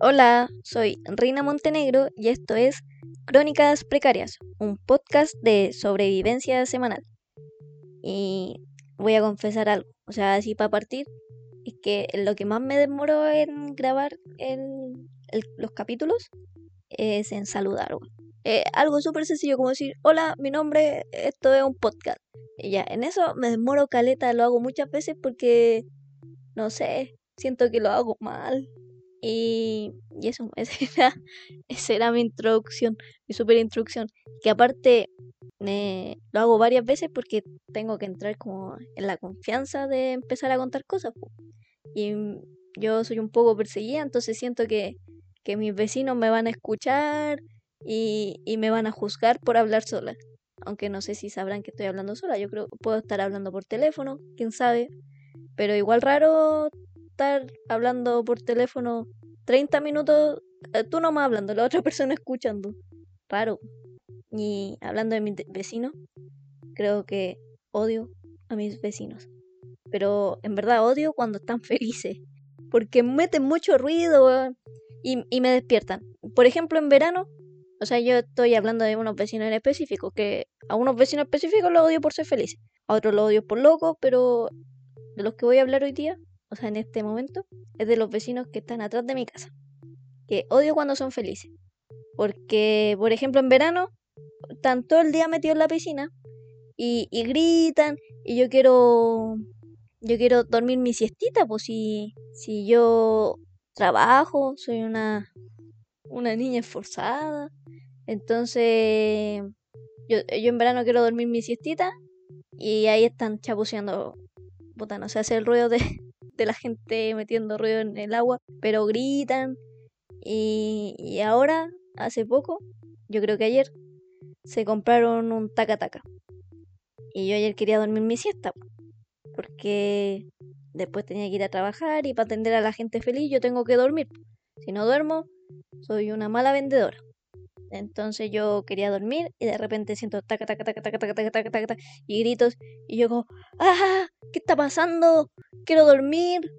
Hola, soy Reina Montenegro y esto es Crónicas Precarias, un podcast de sobrevivencia semanal. Y voy a confesar algo, o sea, así para partir, es que lo que más me demoró en grabar los capítulos es en saludar. Eh, algo súper sencillo como decir, hola, mi nombre, esto es un podcast. Y ya, en eso me demoro caleta, lo hago muchas veces porque, no sé, siento que lo hago mal. Y, y eso, esa era, mi introducción, mi super introducción. Que aparte lo hago varias veces porque tengo que entrar como en la confianza de empezar a contar cosas. Y yo soy un poco perseguida, entonces siento que, que mis vecinos me van a escuchar y, y me van a juzgar por hablar sola aunque no sé si sabrán que estoy hablando sola, yo creo que puedo estar hablando por teléfono, quién sabe, pero igual raro estar hablando por teléfono 30 minutos, eh, tú nomás hablando, la otra persona escuchando, raro. Y hablando de mis vecinos, creo que odio a mis vecinos, pero en verdad odio cuando están felices, porque meten mucho ruido y, y me despiertan. Por ejemplo, en verano o sea, yo estoy hablando de unos vecinos en específico, que a unos vecinos específicos los odio por ser felices, a otros los odio por locos, pero de los que voy a hablar hoy día, o sea, en este momento, es de los vecinos que están atrás de mi casa, que odio cuando son felices. Porque, por ejemplo, en verano, están todo el día metidos en la piscina y, y gritan, y yo quiero yo quiero dormir mi siestita, pues si, si yo trabajo, soy una, una niña esforzada, entonces, yo, yo en verano quiero dormir mi siestita y ahí están chapuceando. Puta, no se hace el ruido de, de la gente metiendo ruido en el agua, pero gritan. Y, y ahora, hace poco, yo creo que ayer, se compraron un taca-taca. Y yo ayer quería dormir mi siesta, porque después tenía que ir a trabajar y para atender a la gente feliz yo tengo que dormir. Si no duermo, soy una mala vendedora. Entonces yo quería dormir y de repente siento taca, taca, taca, taca, taca, taca, taca, taca y gritos y yo como, ¡ah! ¿Qué está pasando? Quiero dormir.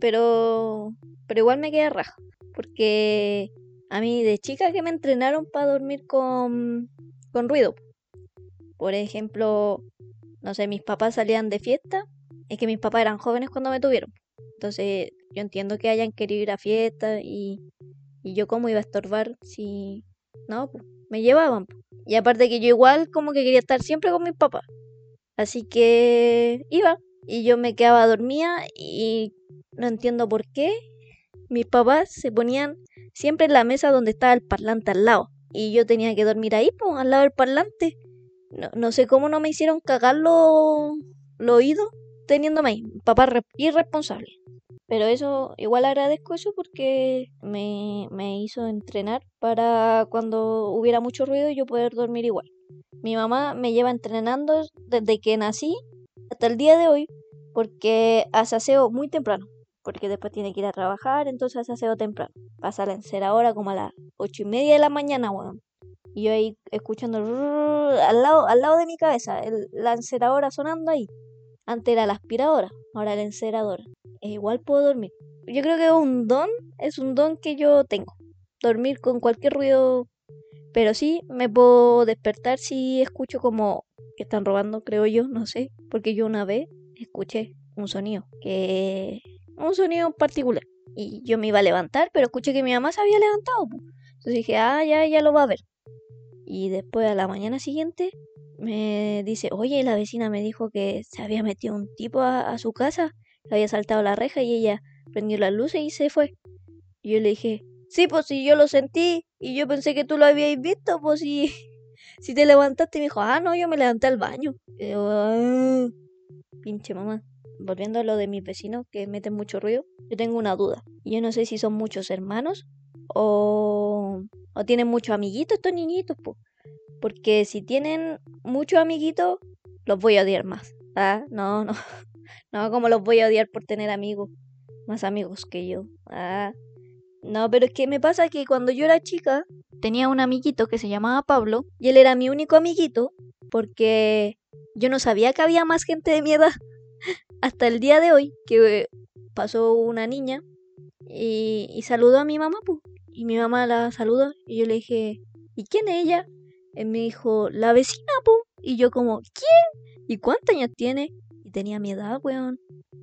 Pero, pero igual me quedé raja. Porque a mí de chica que me entrenaron para dormir con, con ruido. Por ejemplo, no sé, mis papás salían de fiesta. Es que mis papás eran jóvenes cuando me tuvieron. Entonces yo entiendo que hayan querido ir a fiesta y y yo cómo iba a estorbar si no, me llevaban. Y aparte que yo igual como que quería estar siempre con mis papás. Así que iba. Y yo me quedaba dormida y no entiendo por qué. Mis papás se ponían siempre en la mesa donde estaba el parlante al lado. Y yo tenía que dormir ahí, pues, al lado del parlante. No, no sé cómo no me hicieron cagar los lo oídos teniéndome ahí. Papá irresponsable. Pero eso, igual agradezco eso porque me, me hizo entrenar para cuando hubiera mucho ruido yo poder dormir igual. Mi mamá me lleva entrenando desde que nací hasta el día de hoy porque hace aseo muy temprano. Porque después tiene que ir a trabajar, entonces hace aseo temprano. Pasa la enceradora como a las ocho y media de la mañana, weón. Y yo ahí escuchando al lado, al lado de mi cabeza, el, la enceradora sonando ahí. Antes era la aspiradora, ahora la enceradora. E igual puedo dormir. Yo creo que un don es un don que yo tengo. Dormir con cualquier ruido. Pero sí, me puedo despertar si escucho como que están robando, creo yo, no sé. Porque yo una vez escuché un sonido. Que. Un sonido particular. Y yo me iba a levantar, pero escuché que mi mamá se había levantado. Entonces dije, ah, ya, ya lo va a ver. Y después a la mañana siguiente me dice, oye, la vecina me dijo que se había metido un tipo a su casa había saltado la reja y ella prendió las luces y se fue. Y yo le dije, sí, pues si yo lo sentí y yo pensé que tú lo habíais visto, pues si, si te levantaste y me dijo, ah, no, yo me levanté al baño. Ah, pinche mamá. Volviendo a lo de mis vecinos que meten mucho ruido, yo tengo una duda. Yo no sé si son muchos hermanos o, o tienen muchos amiguitos estos niñitos, pues. Porque si tienen muchos amiguitos, los voy a odiar más. Ah, no, no. No, como los voy a odiar por tener amigos. Más amigos que yo. Ah. No, pero es que me pasa que cuando yo era chica tenía un amiguito que se llamaba Pablo y él era mi único amiguito porque yo no sabía que había más gente de mi edad. hasta el día de hoy que pasó una niña y, y saludó a mi mamá, pues. Y mi mamá la saludó y yo le dije, ¿y quién es ella? Él me dijo, la vecina, pues. Y yo como, ¿quién? ¿Y cuántos años tiene? Y tenía mi edad, weón.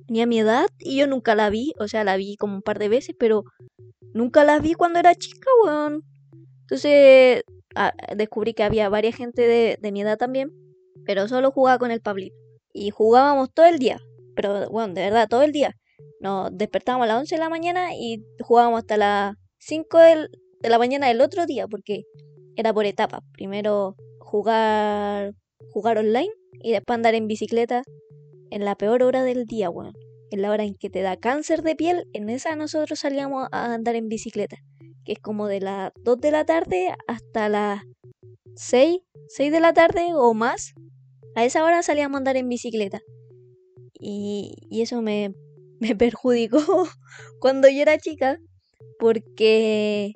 Tenía mi edad y yo nunca la vi. O sea, la vi como un par de veces, pero nunca la vi cuando era chica, weón. Entonces ah, descubrí que había varias gente de, de, mi edad también, pero solo jugaba con el Pablito. Y jugábamos todo el día, pero bueno, de verdad, todo el día. Nos despertábamos a las 11 de la mañana y jugábamos hasta las 5 de la mañana del otro día, porque era por etapas. Primero jugar, jugar online y después andar en bicicleta en la peor hora del día, weón. En la hora en que te da cáncer de piel, en esa nosotros salíamos a andar en bicicleta que es como de las 2 de la tarde hasta las 6, 6 de la tarde o más. A esa hora salíamos a andar en bicicleta. Y, y eso me, me perjudicó cuando yo era chica, porque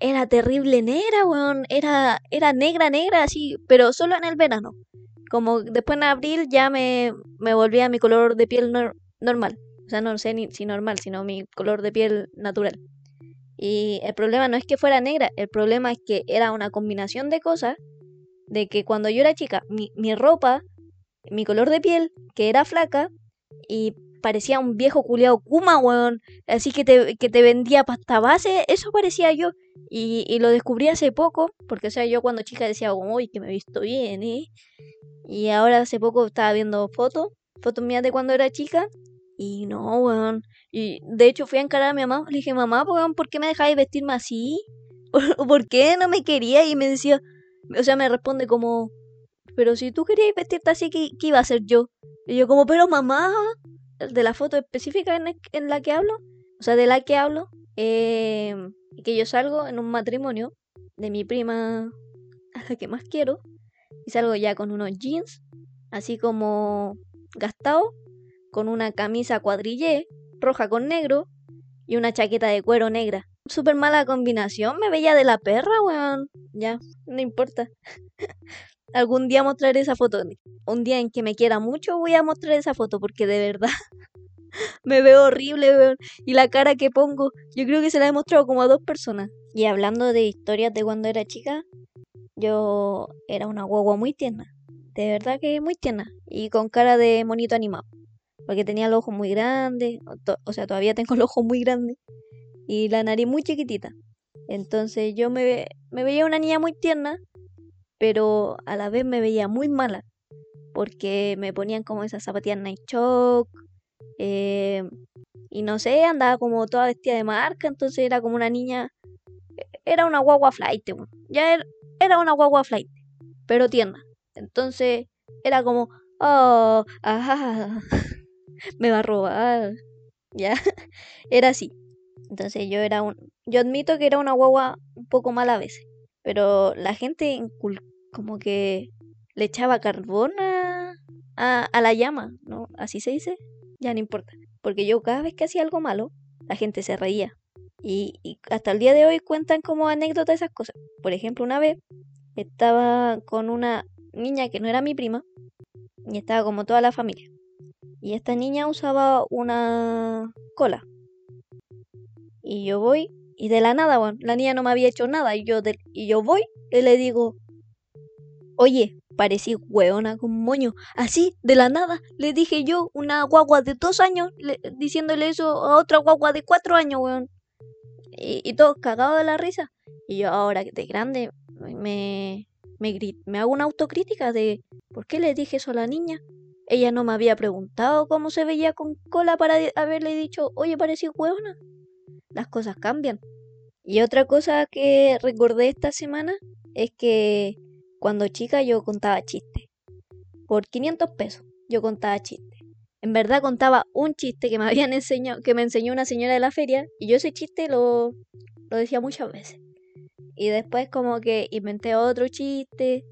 era terrible negra, weón. Era, era negra, negra, así, pero solo en el verano. Como después en abril ya me, me volví a mi color de piel normal. O sea, no sé ni si normal, sino mi color de piel natural. Y el problema no es que fuera negra, el problema es que era una combinación de cosas, de que cuando yo era chica, mi, mi ropa, mi color de piel, que era flaca, y parecía un viejo culeado Kuma, weón. Así que te, que te vendía pasta base, eso parecía yo. Y, y, lo descubrí hace poco, porque o sea, yo cuando chica decía, uy, que me he visto bien, ¿eh? Y ahora hace poco estaba viendo fotos, fotos mías de cuando era chica, y no, weón. Y de hecho fui a encarar a mi mamá. Le dije, mamá, weón, ¿por qué me dejáis vestirme así? ¿Por qué no me quería? Y me decía, o sea, me responde como, pero si tú querías vestirte así, ¿qué, qué iba a hacer yo? Y yo como, pero mamá, de la foto específica en, en la que hablo, o sea, de la que hablo, eh, que yo salgo en un matrimonio de mi prima a la que más quiero, y salgo ya con unos jeans, así como gastado, con una camisa cuadrillé, roja con negro, y una chaqueta de cuero negra. Súper mala combinación, me veía de la perra, weón. Ya, no importa. Algún día mostraré esa foto. Un día en que me quiera mucho voy a mostrar esa foto porque de verdad me veo horrible. Y la cara que pongo, yo creo que se la he mostrado como a dos personas. Y hablando de historias de cuando era chica, yo era una guagua muy tierna. De verdad que muy tierna. Y con cara de monito animado porque tenía el ojo muy grande, o, sea, todavía tengo el ojo muy grande y la nariz muy chiquitita. Entonces yo me, me veía una niña muy tierna, pero a la vez me veía muy mala, porque me ponían como esas zapatillas Night Shock, eh, y no sé, andaba como toda vestida de marca, entonces era como una niña, era una guagua flight, ya era, era una guagua flight, pero tierna. Entonces era como, oh, ajá, me va a robar. Ya, era así. Entonces yo era un... Yo admito que era una guagua un poco mala a veces. Pero la gente como que le echaba carbón a, a, la llama, ¿no? Así se dice. Ya no importa. Porque yo cada vez que hacía algo malo, la gente se reía. Y, hasta el día de hoy cuentan como anécdota esas cosas. Por ejemplo, una vez estaba con una niña que no era mi prima y estaba como toda la familia. Y esta niña usaba una cola. Y yo voy, y de la nada, bueno, la niña no me había hecho nada. Y yo, y yo voy y le digo, oye, parecí hueona con moño. Así, de la nada, le dije yo, una guagua de dos años, diciéndole eso a otra guagua de cuatro años, weón. Y, y todos cagados de la risa. Y yo ahora de grande me, me, me hago una autocrítica de por qué le dije eso a la niña. Ella no me había preguntado cómo se veía con cola para haberle dicho, oye, parecía huevona. Las cosas cambian. Y otra cosa que recordé esta semana es que cuando chica yo contaba chistes. Por 500 pesos yo contaba chistes. En verdad contaba un chiste que me habían enseñado, que me enseñó una señora de la feria, y yo ese chiste lo, lo decía muchas veces. Y después como que inventé otro chiste,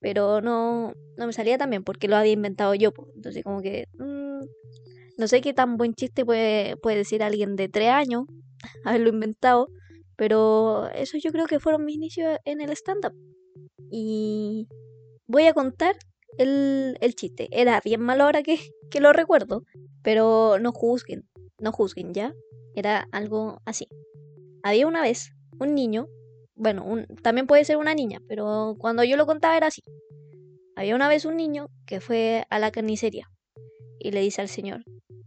pero no, no me salía tan bien porque lo había inventado yo. Entonces como que mm, no sé qué tan buen chiste puede, puede decir alguien de tres años haberlo inventado, pero eso yo creo que fueron mis inicios en el stand-up. Y voy a contar el, el chiste. Era bien malo ahora que, que lo recuerdo. Pero no juzguen, no juzguen, ¿ya? Era algo así. Había una vez un niño, bueno, un, también puede ser una niña, pero cuando yo lo contaba era así. Había una vez un niño que fue a la carnicería y le dice al señor,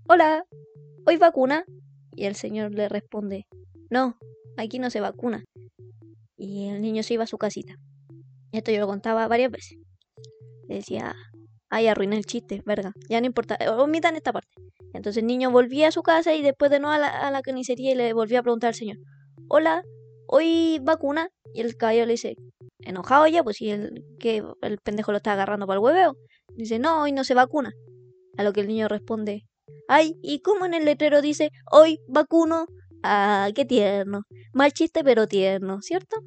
hola, ¿hoy vacuna? Y el señor le responde, no, aquí no se vacuna. Y el niño se iba a su casita. Esto yo lo contaba varias veces. Decía, ay, arruiné el chiste, verga, ya no importa, omitan esta parte. Entonces el niño volvía a su casa y después de nuevo a la, a la carnicería y le volvía a preguntar al señor, hola, ¿hoy vacuna? Y el caballero le dice, enojado ya, pues si el, que el pendejo lo está agarrando para el hueveo. Dice, no, hoy no se vacuna. A lo que el niño responde, ay, ¿y cómo en el letrero dice, hoy vacuno? Ah, qué tierno. Mal chiste, pero tierno, ¿cierto?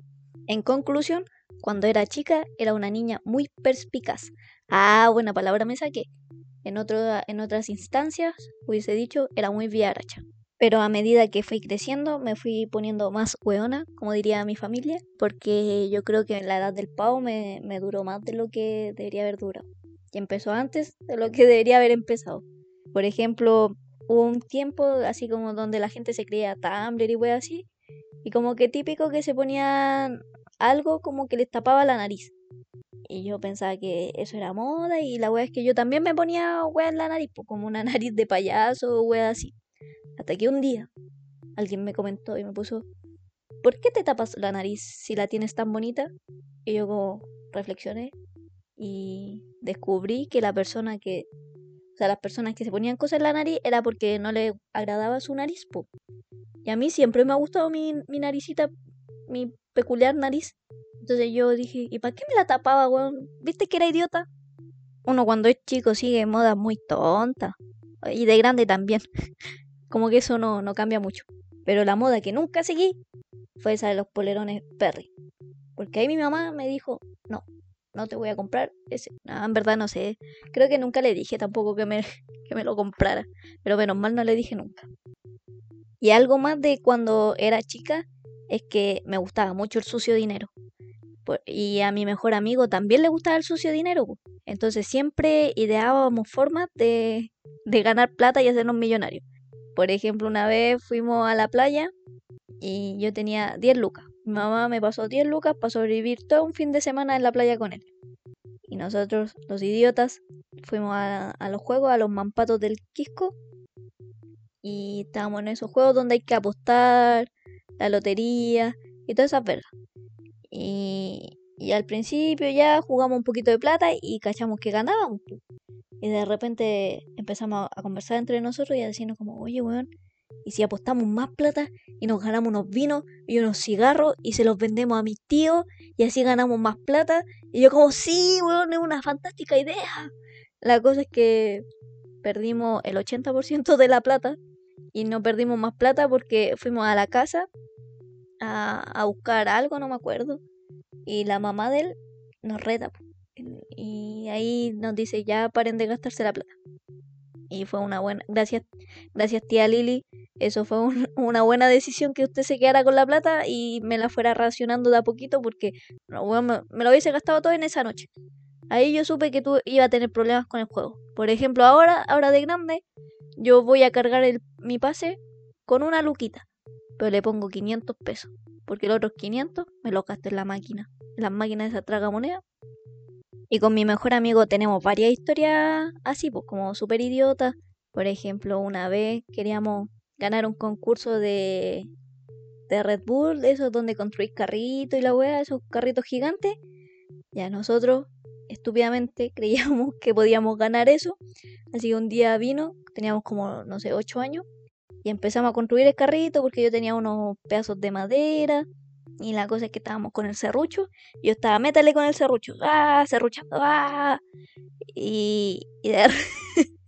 En conclusión, cuando era chica era una niña muy perspicaz. Ah, buena palabra me saqué. En, otro, en otras instancias hubiese dicho era muy viaracha. Pero a medida que fui creciendo me fui poniendo más hueona, como diría mi familia, porque yo creo que la edad del pavo me duró más de lo que debería haber durado. Y empezó antes de lo que debería haber empezado. Por ejemplo, hubo un tiempo así como donde la gente se creía Tumblr y wey así, y como que típico que se ponían algo como que les tapaba la nariz. Y yo pensaba que eso era moda y la wea es que yo también me ponía wea en la nariz, pues como una nariz de payaso o wea así. Hasta que un día alguien me comentó y me puso, ¿por qué te tapas la nariz si la tienes tan bonita? Y yo como reflexioné y descubrí que la persona que, sea, las personas que se ponían cosas en la nariz era porque no le agradaba su nariz, po. Y a mí siempre me ha gustado mi, mi naricita, mi peculiar nariz. Entonces yo dije, ¿y para qué me la tapaba, weón? ¿Viste que era idiota? Uno cuando es chico sigue moda muy tonta. Y de grande también. Como que eso no, no cambia mucho. Pero la moda que nunca seguí fue esa de los polerones Perry. Porque ahí mi mamá me dijo, no, no te voy a comprar ese. En verdad no sé. Creo que nunca le dije tampoco que me, que me lo comprara. Pero menos mal no le dije nunca. Y algo más de cuando era chica es que me gustaba mucho el sucio dinero. Y a mi mejor amigo también le gustaba el sucio dinero. Entonces siempre ideábamos formas de, de ganar plata y hacernos millonarios. Por ejemplo, una vez fuimos a la playa y yo tenía 10 lucas. Mi mamá me pasó 10 lucas para sobrevivir todo un fin de semana en la playa con él. Y nosotros, los idiotas, fuimos a, los juegos, a los mampatos del Quisco. Y estábamos en esos juegos donde hay que apostar, la lotería y todas esas vergas. Y, y al principio ya jugamos un poquito de plata y cachamos que ganábamos. Y de repente empezamos a conversar entre nosotros y a decirnos como, oye, weón, ¿y si apostamos más plata y nos ganamos unos vinos y unos cigarros y se los vendemos a mis tíos y así ganamos más plata? Y yo como, sí, weón, es una fantástica idea. La cosa es que perdimos el 80% de la plata y no perdimos más plata porque fuimos a la casa a, a buscar algo, no me acuerdo. Y la mamá de él nos reta. Y ahí nos dice, ya paren de gastarse la plata. Y fue una buena, gracias, gracias tía Lili. Eso fue una buena decisión que usted se quedara con la plata y me la fuera racionando de a poquito porque me, me lo hubiese gastado todo en esa noche. Ahí yo supe que tú iba a tener problemas con el juego. Por ejemplo, ahora, ahora de grande, yo voy a cargar mi pase con una luquita, pero le pongo 500 pesos, porque los otros 500 me los gasto en la máquina, en las máquinas de esa traga moneda. Y con mi mejor amigo tenemos varias historias así, pues como súper idiotas. Por ejemplo, una vez queríamos ganar un concurso de, de Red Bull, de esos donde construís carritos y la wea, esos carritos gigantes. Ya nosotros estúpidamente creíamos que podíamos ganar eso. Así que un día vino, teníamos como, no sé, 8 años, y empezamos a construir el carrito porque yo tenía unos pedazos de madera. Y la cosa es que estábamos con el serrucho. Yo estaba, métale con el serrucho. ¡Ah! Serruchando. ¡Ah! Y, y de,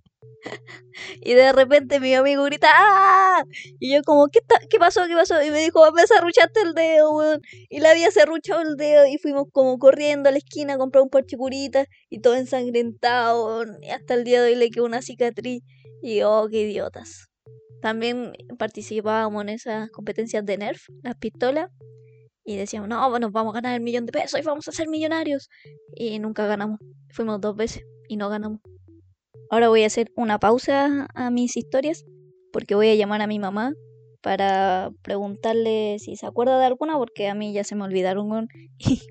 y de repente mi amigo grita ¡Ah! Y yo como, ¿qué, ¿qué pasó? ¿Qué pasó? Y me dijo, me serruchaste el dedo, weón. Y le había serruchado el dedo y fuimos como corriendo a la esquina a comprar un parche curita y todo ensangrentado. Y hasta el día de hoy le quedó una cicatriz. Y oh, qué idiotas. También participábamos en esas competencias de Nerf, las pistolas. Y decíamos, no, bueno, vamos a ganar el millón de pesos y vamos a ser millonarios. Y nunca ganamos. Fuimos dos veces y no ganamos. Ahora voy a hacer una pausa a mis historias porque voy a llamar a mi mamá para preguntarle si se acuerda de alguna porque a mí ya se me olvidaron y,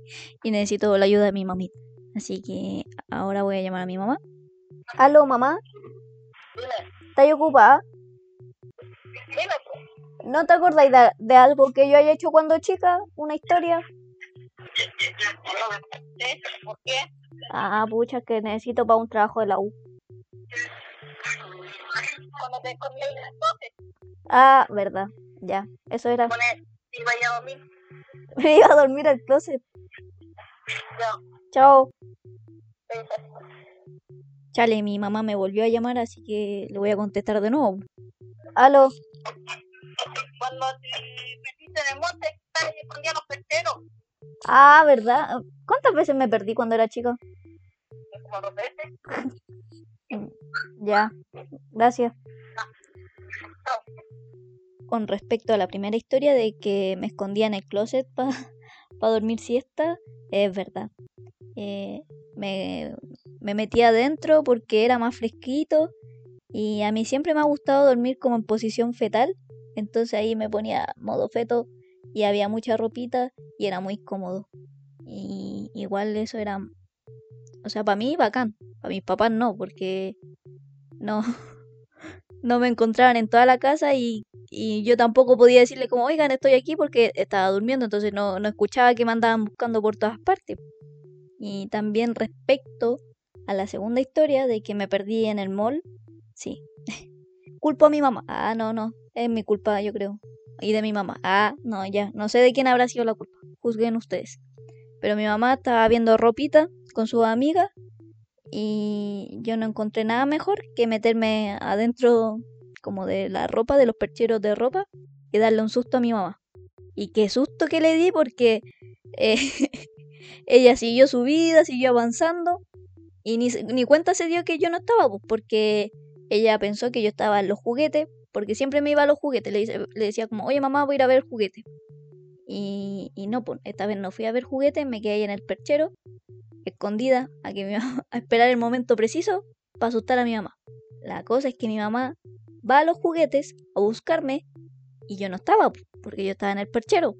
y necesito la ayuda de mi mamita. Así que ahora voy a llamar a mi mamá. Aló, mamá. ¿Estás ocupada? ¿No te acordáis de, algo que yo haya hecho cuando chica? ¿Una historia? ¿Por qué? Ah, pucha, que necesito para un trabajo de la U. Ah, verdad. Ya, eso era. ¿Iba a dormir? Me iba a dormir al closet. Chao. Chale, mi mamá me volvió a llamar, así que le voy a contestar de nuevo. Aló. Perdiste el monte, escondían los. Ah, ¿verdad? ¿Cuántas veces me perdí cuando era chica? Como dos veces. ya, gracias. Con respecto a la primera historia de que me escondía en el closet para pa dormir siesta, es verdad. Eh, me, me metía adentro porque era más fresquito y a mí siempre me ha gustado dormir como en posición fetal, entonces ahí me ponía modo feto y había mucha ropita y era muy cómodo. Y igual eso era, o sea, para mí bacán, para mis papás no, porque no, no me encontraban en toda la casa y, y, yo tampoco podía decirle como, oigan, estoy aquí porque estaba durmiendo, entonces no, no escuchaba que me andaban buscando por todas partes. Y también respecto a la segunda historia de que me perdí en el mall, sí. Culpo a mi mamá. Ah, no, no. Es mi culpa, yo creo. Y de mi mamá. Ah, no, ya. No sé de quién habrá sido la culpa. Juzguen ustedes. Pero mi mamá estaba viendo ropita con su amiga y yo no encontré nada mejor que meterme adentro como de la ropa, de los percheros de ropa y darle un susto a mi mamá. Y qué susto que le di porque eh, ella siguió su vida, siguió avanzando y ni, ni cuenta se dio que yo no estaba, pues, porque ella pensó que yo estaba en los juguetes, porque siempre me iba a los juguetes. Le, le decía como, oye mamá, voy a ir a ver juguetes. Y, no, pues, esta vez no fui a ver juguetes, me quedé ahí en el perchero, escondida, a, que a esperar el momento preciso para asustar a mi mamá. La cosa es que mi mamá va a los juguetes a buscarme y yo no estaba, porque yo estaba en el perchero.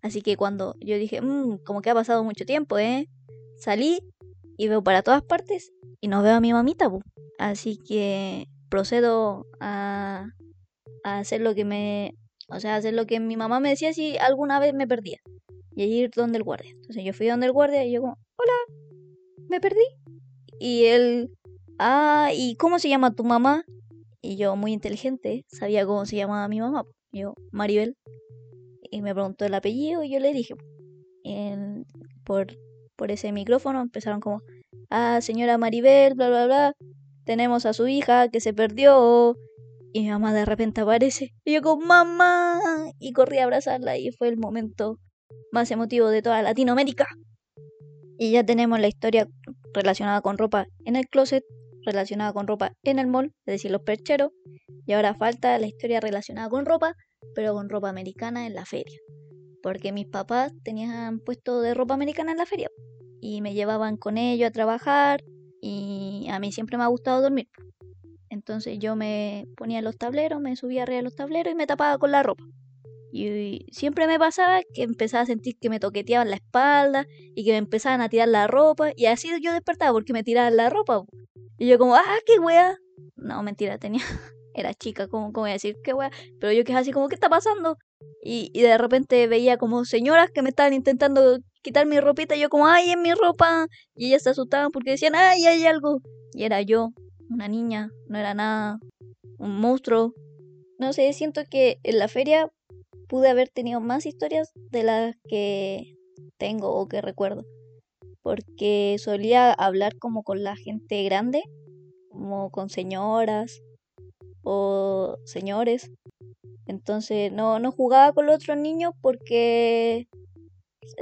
Así que cuando yo dije, mmm, como que ha pasado mucho tiempo, ¿eh? Salí y veo para todas partes y no veo a mi mamita, así que procedo a, hacer lo que me, o sea, hacer lo que mi mamá me decía si alguna vez me perdía y ir donde el guardia. Entonces yo fui donde el guardia y yo como, hola, me perdí. Y él, ah, ¿y cómo se llama tu mamá? Y yo, muy inteligente, sabía cómo se llamaba mi mamá. Yo, Maribel. Y me preguntó el apellido y yo le dije, por por ese micrófono empezaron como, ah, señora Maribel, bla, bla, bla, tenemos a su hija que se perdió. Y mi mamá de repente aparece. Y yo como, mamá. Y corrí a abrazarla y fue el momento más emotivo de toda Latinoamérica. Y ya tenemos la historia relacionada con ropa en el closet, relacionada con ropa en el mall, es decir, los percheros. Y ahora falta la historia relacionada con ropa, pero con ropa americana en la feria. Porque mis papás tenían puesto de ropa americana en la feria y me llevaban con ellos a trabajar y a mí siempre me ha gustado dormir. Entonces yo me ponía en los tableros, me subía arriba de los tableros y me tapaba con la ropa. Y siempre me pasaba que empezaba a sentir que me toqueteaban la espalda y que me empezaban a tirar la ropa. Y así yo despertaba porque me tiraban la ropa. Y yo como, ah, qué wea. No, mentira, tenía... Era chica, como voy a decir, qué wea. Pero yo que es así como, ¿qué está pasando? Y, y de repente veía como señoras que me estaban intentando quitar mi ropita. Y yo como, ay, en mi ropa. Y ellas se asustaban porque decían, ay, hay algo. Y era yo, una niña, no era nada, un monstruo. No sé, siento que en la feria pude haber tenido más historias de las que tengo o que recuerdo. Porque solía hablar como con la gente grande, como con señoras o señores. Entonces no, no jugaba con los otros niños porque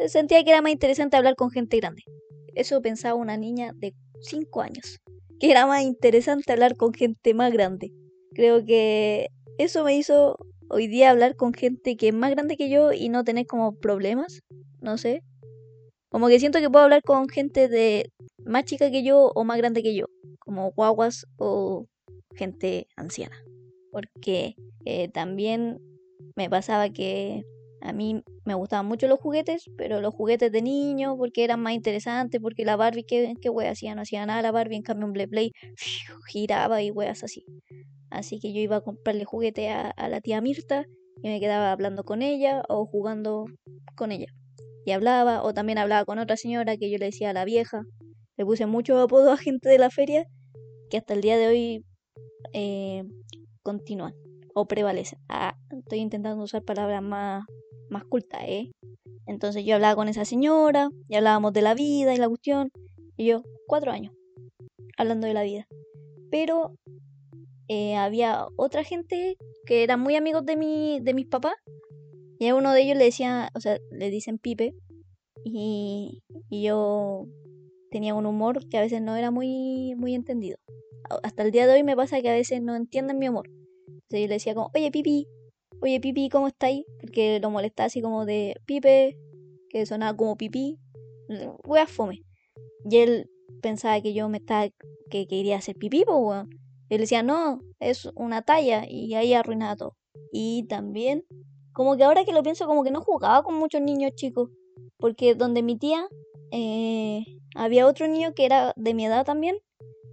sentía que era más interesante hablar con gente grande. Eso pensaba una niña de 5 años. Que era más interesante hablar con gente más grande. Creo que eso me hizo hoy día hablar con gente que es más grande que yo y no tener como problemas, no sé. Como que siento que puedo hablar con gente de más chica que yo o más grande que yo, como guaguas o gente anciana. Porque eh, también me pasaba que a mí me gustaban mucho los juguetes, pero los juguetes de niño, porque eran más interesantes, porque la Barbie, ¿qué, qué wea hacía? No hacía nada la Barbie, en cambio un Play Play giraba y weas así. Así que yo iba a comprarle juguete a, a la tía Mirta y me quedaba hablando con ella o jugando con ella. Y hablaba, o también hablaba con otra señora que yo le decía a la vieja. Le puse muchos apodos a gente de la feria que hasta el día de hoy eh, continúan o prevalecen. Ah, estoy intentando usar palabras más, más cultas, ¿eh? Entonces yo hablaba con esa señora y hablábamos de la vida y la cuestión. Y yo, cuatro años, hablando de la vida. Pero eh, había otra gente que eran muy amigos de, mi, de mis papás. Y a uno de ellos le decía, o sea, le dicen Pipe. Y, y yo tenía un humor que a veces no era muy, muy entendido. Hasta el día de hoy me pasa que a veces no entienden mi humor. Entonces yo le decía como, oye Pipi, oye Pipi, ¿cómo estáis? Porque lo molestaba así como de Pipe, que sonaba como pipí. a fome. Y él pensaba que yo me estaba, que quería hacer pipí, pues weón. Yo le decía, no, es una talla y ahí arruinaba todo. Y también, como que ahora que lo pienso, como que no jugaba con muchos niños chicos. Porque donde mi tía, eh, había otro niño que era de mi edad también,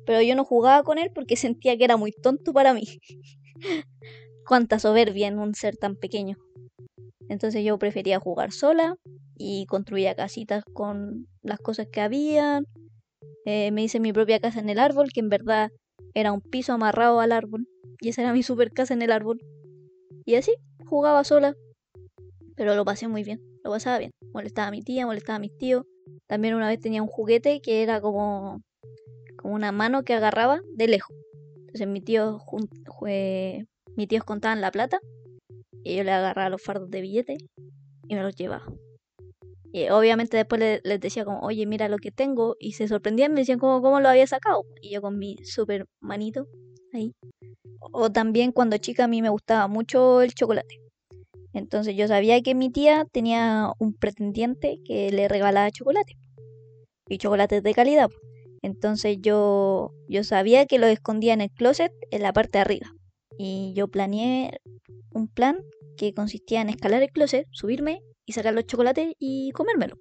pero yo no jugaba con él porque sentía que era muy tonto para mí. Cuánta soberbia en un ser tan pequeño. Entonces yo prefería jugar sola y construía casitas con las cosas que habían. Eh, me hice mi propia casa en el árbol, que en verdad era un piso amarrado al árbol. Y esa era mi super casa en el árbol. Y así, jugaba sola. Pero lo pasé muy bien, lo pasaba bien. Molestaba a mi tía, molestaba a mis tíos. También una vez tenía un juguete que era como, como una mano que agarraba de lejos. Entonces mi tío, mis tíos contaban la plata y yo le agarraba los fardos de billetes y me los llevaba. Y obviamente después les decía como, oye, mira lo que tengo. Y se sorprendían, me decían como, ¿cómo lo había sacado? Y yo con mi super manito ahí. O también cuando chica a mí me gustaba mucho el chocolate. Entonces yo sabía que mi tía tenía un pretendiente que le regalaba chocolate. Y chocolates de calidad. Entonces yo, yo sabía que lo escondía en el closet en la parte de arriba. Y yo planeé un plan que consistía en escalar el closet, subirme y sacar los chocolates y comérmelo.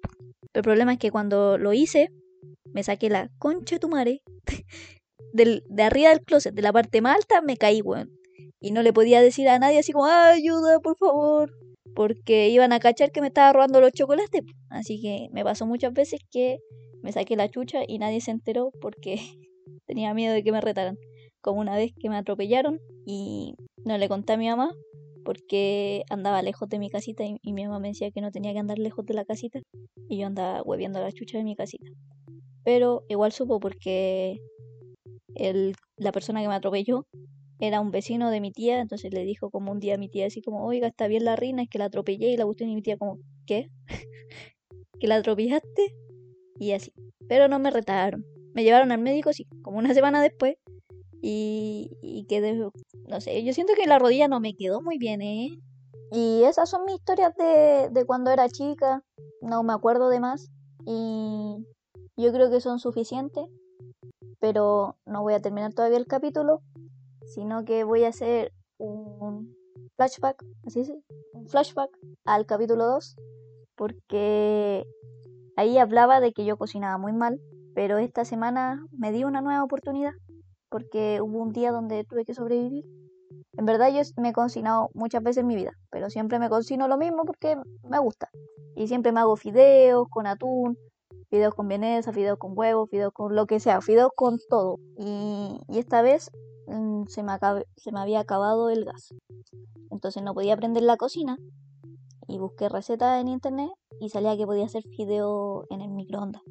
Pero el problema es que cuando lo hice, me saqué la concha de tu madre de arriba del closet, de la parte más alta, me caí, weón. Y no le podía decir a nadie así como, ayuda, por favor. Porque iban a cachar que me estaba robando los chocolates. Así que me pasó muchas veces que me saqué la chucha y nadie se enteró porque tenía miedo de que me retaran. Como una vez que me atropellaron y no le conté a mi mamá porque andaba lejos de mi casita y, mi mamá me decía que no tenía que andar lejos de la casita y yo andaba hueviendo la chucha de mi casita. Pero igual supo porque el, la persona que me atropelló era un vecino de mi tía, entonces le dijo como un día a mi tía así como, oiga, está bien la reina, es que la atropellé y la gustó y mi tía como, ¿qué? ¿Que la atropellaste? Y así. Pero no me retaron. Me llevaron al médico, sí, como una semana después. Y, y quedé, no sé, yo siento que la rodilla no me quedó muy bien, ¿eh? Y esas son mis historias de, de cuando era chica. No me acuerdo de más. Y yo creo que son suficientes. Pero no voy a terminar todavía el capítulo. Sino que voy a hacer un flashback. Así es. Un flashback al capítulo 2. Porque ahí hablaba de que yo cocinaba muy mal. Pero esta semana me di una nueva oportunidad porque hubo un día donde tuve que sobrevivir. En verdad yo me he cocinado muchas veces en mi vida, pero siempre me cocino lo mismo porque me gusta. Y siempre me hago fideos con atún, fideos con vienesa, fideos con huevos, fideos con lo que sea, fideos con todo. Y, esta vez mm, se, me había acabado el gas. Entonces no podía aprender la cocina y busqué recetas en internet y salía que podía hacer fideo en el microondas.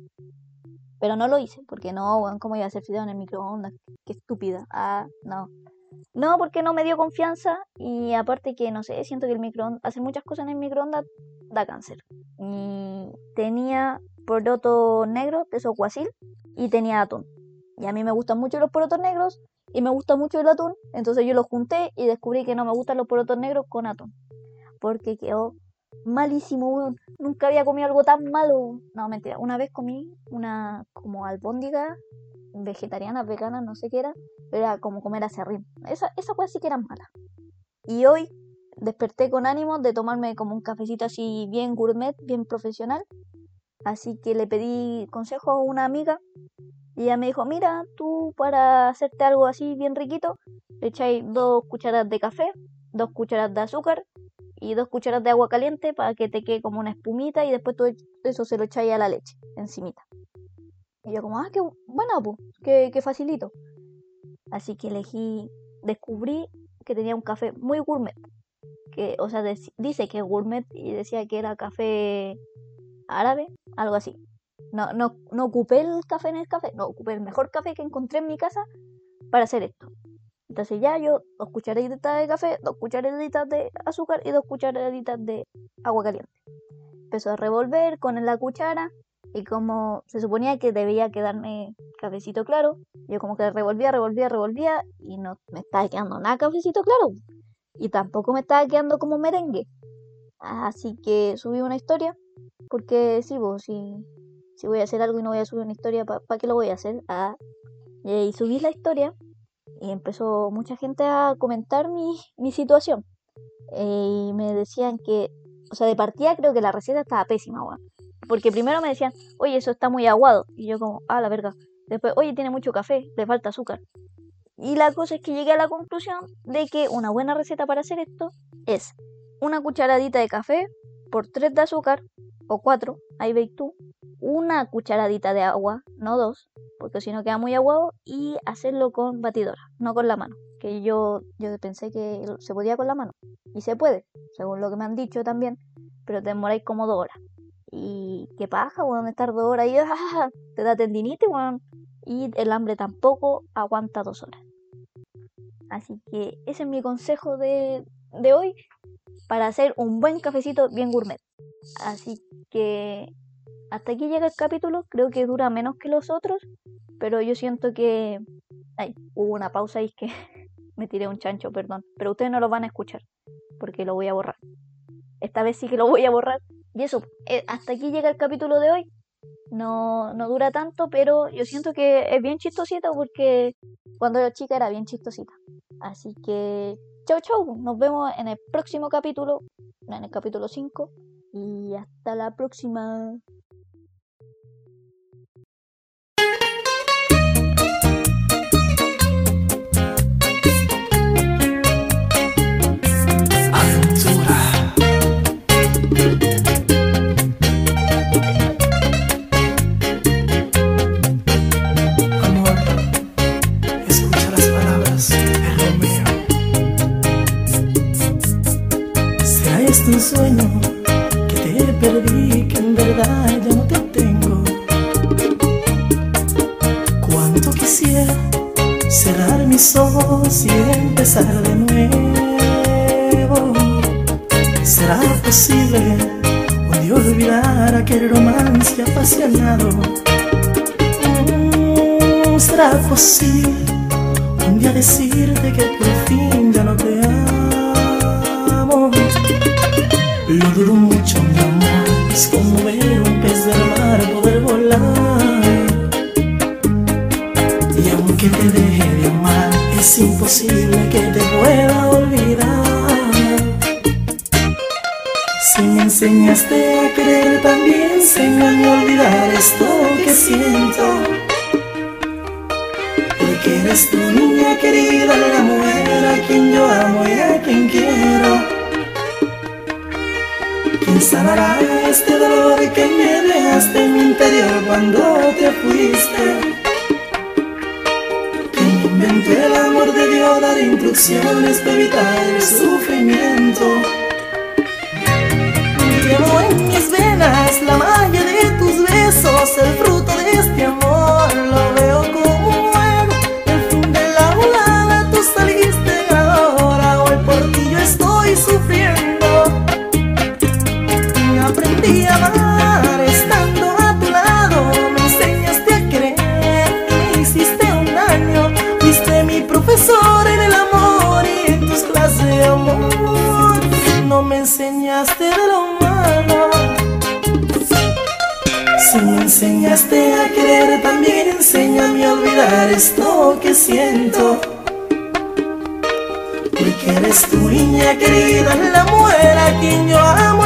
Pero no lo hice, porque no, bueno, ¿cómo iba a hacer fideo en el microondas? Qué estúpida. Ah, no. No, porque no me dio confianza y aparte que, no sé, siento que el microondas, hacer muchas cosas en el microondas da cáncer. Y tenía poroto negro de socuacil y tenía atún. Y a mí me gustan mucho los porotos negros y me gusta mucho el atún. Entonces yo los junté y descubrí que no me gustan los porotos negros con atún. Porque quedó malísimo, Nunca había comido algo tan malo. No, mentira. Una vez comí una como albóndiga vegetariana, vegana, no sé qué era. Era como comer acerrín. Esa, esa cosa sí que era mala. Y hoy desperté con ánimo de tomarme como un cafecito así bien gourmet, bien profesional. Así que le pedí consejo a una amiga y ella me dijo, mira, tú para hacerte algo así bien riquito, le echáis dos cucharadas de café, dos cucharadas de azúcar y dos cucharadas de agua caliente para que te quede como una espumita y después todo eso se lo echáis a la leche, encimita. Y yo como, ah, qué bueno, pues, qué, qué facilito. Así que elegí, descubrí que tenía un café muy gourmet. Que, o sea, dice que es gourmet y decía que era café árabe, algo así. No, no, no ocupé el café en el café, no ocupé el mejor café que encontré en mi casa para hacer esto. Entonces ya yo dos cucharaditas de café, dos cucharaditas de azúcar y dos cucharaditas de agua caliente. Empezó a revolver con la cuchara y como se suponía que debía quedarme cafecito claro, yo como que revolvía, revolvía, revolvía y no me estaba quedando nada cafecito claro. Y tampoco me estaba quedando como merengue. Así que subí una historia, porque sí, vos, si, si voy a hacer algo y no voy a subir una historia, ¿para qué lo voy a hacer? Ah, y subí la historia y empezó mucha gente a comentar mi, mi situación. Eh, y me decían que, o sea, de partida creo que la receta estaba pésima. Porque primero me decían, oye, eso está muy aguado. Y yo como, ah, la verga. Después, oye, tiene mucho café, le falta azúcar. Y la cosa es que llegué a la conclusión de que una buena receta para hacer esto es una cucharadita de café por tres de azúcar, o cuatro, ahí veis tú, una cucharadita de agua, no dos, porque si no queda muy aguado, y hacerlo con batidora, no con la mano. Que yo, yo pensé que se podía con la mano. Y se puede, según lo que me han dicho también, pero te demoráis como dos horas. Y qué paja, weón, estar dos horas y ¡ah! te da tendinitis. Y el hambre tampoco aguanta dos horas. Así que ese es mi consejo de, de hoy para hacer un buen cafecito bien gourmet. Así que hasta aquí llega el capítulo. Creo que dura menos que los otros. Pero yo siento que... Ay, hubo una pausa y es que me tiré un chancho, perdón. Pero ustedes no lo van a escuchar. Porque lo voy a borrar. Esta vez sí que lo voy a borrar. Y eso, eh, hasta aquí llega el capítulo de hoy. No, no dura tanto, pero yo siento que es bien chistosita porque cuando era chica era bien chistosita. Así que, chau chau, nos vemos en el próximo capítulo, en el capítulo 5. Y hasta la próxima. Y empezar de nuevo. ¿Será posible un día olvidar aquel romance apasionado? Mm, ¿Será posible un día decirte que por fin ya no te Lo dudo mucho, mi amor, es como es imposible que te pueda olvidar. Si me enseñaste a querer, también enséñame a olvidar esto que siento. Porque eres tu niña querida, la mujer a quien yo amo y a quien quiero. ¿Quién sanará este dolor que me dejaste en mi interior cuando te fuiste? ¿Quién inventó el amor de Dios dar instrucciones para evitar el sufrimiento? Llevo en mis venas la magia de tus besos, el fruto olvidar esto que siento. Porque eres tu niña querida, la mujer a quien yo amo.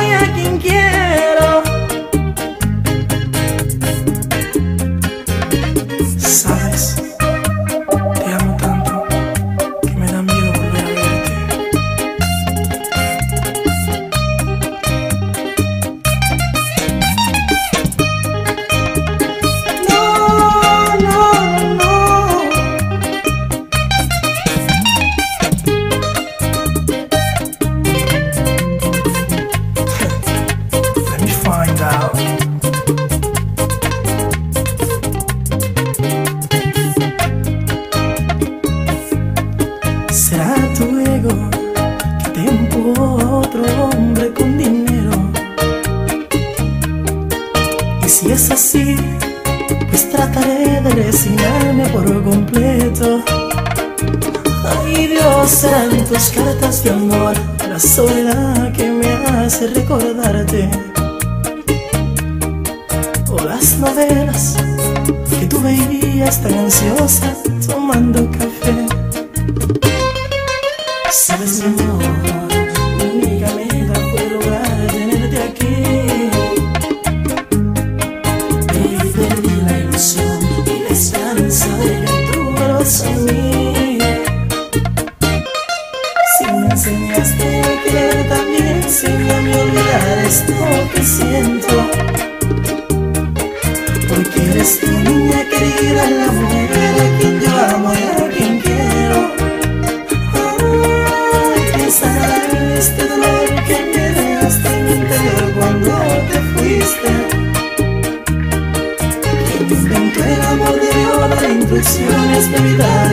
Yes, baby, love.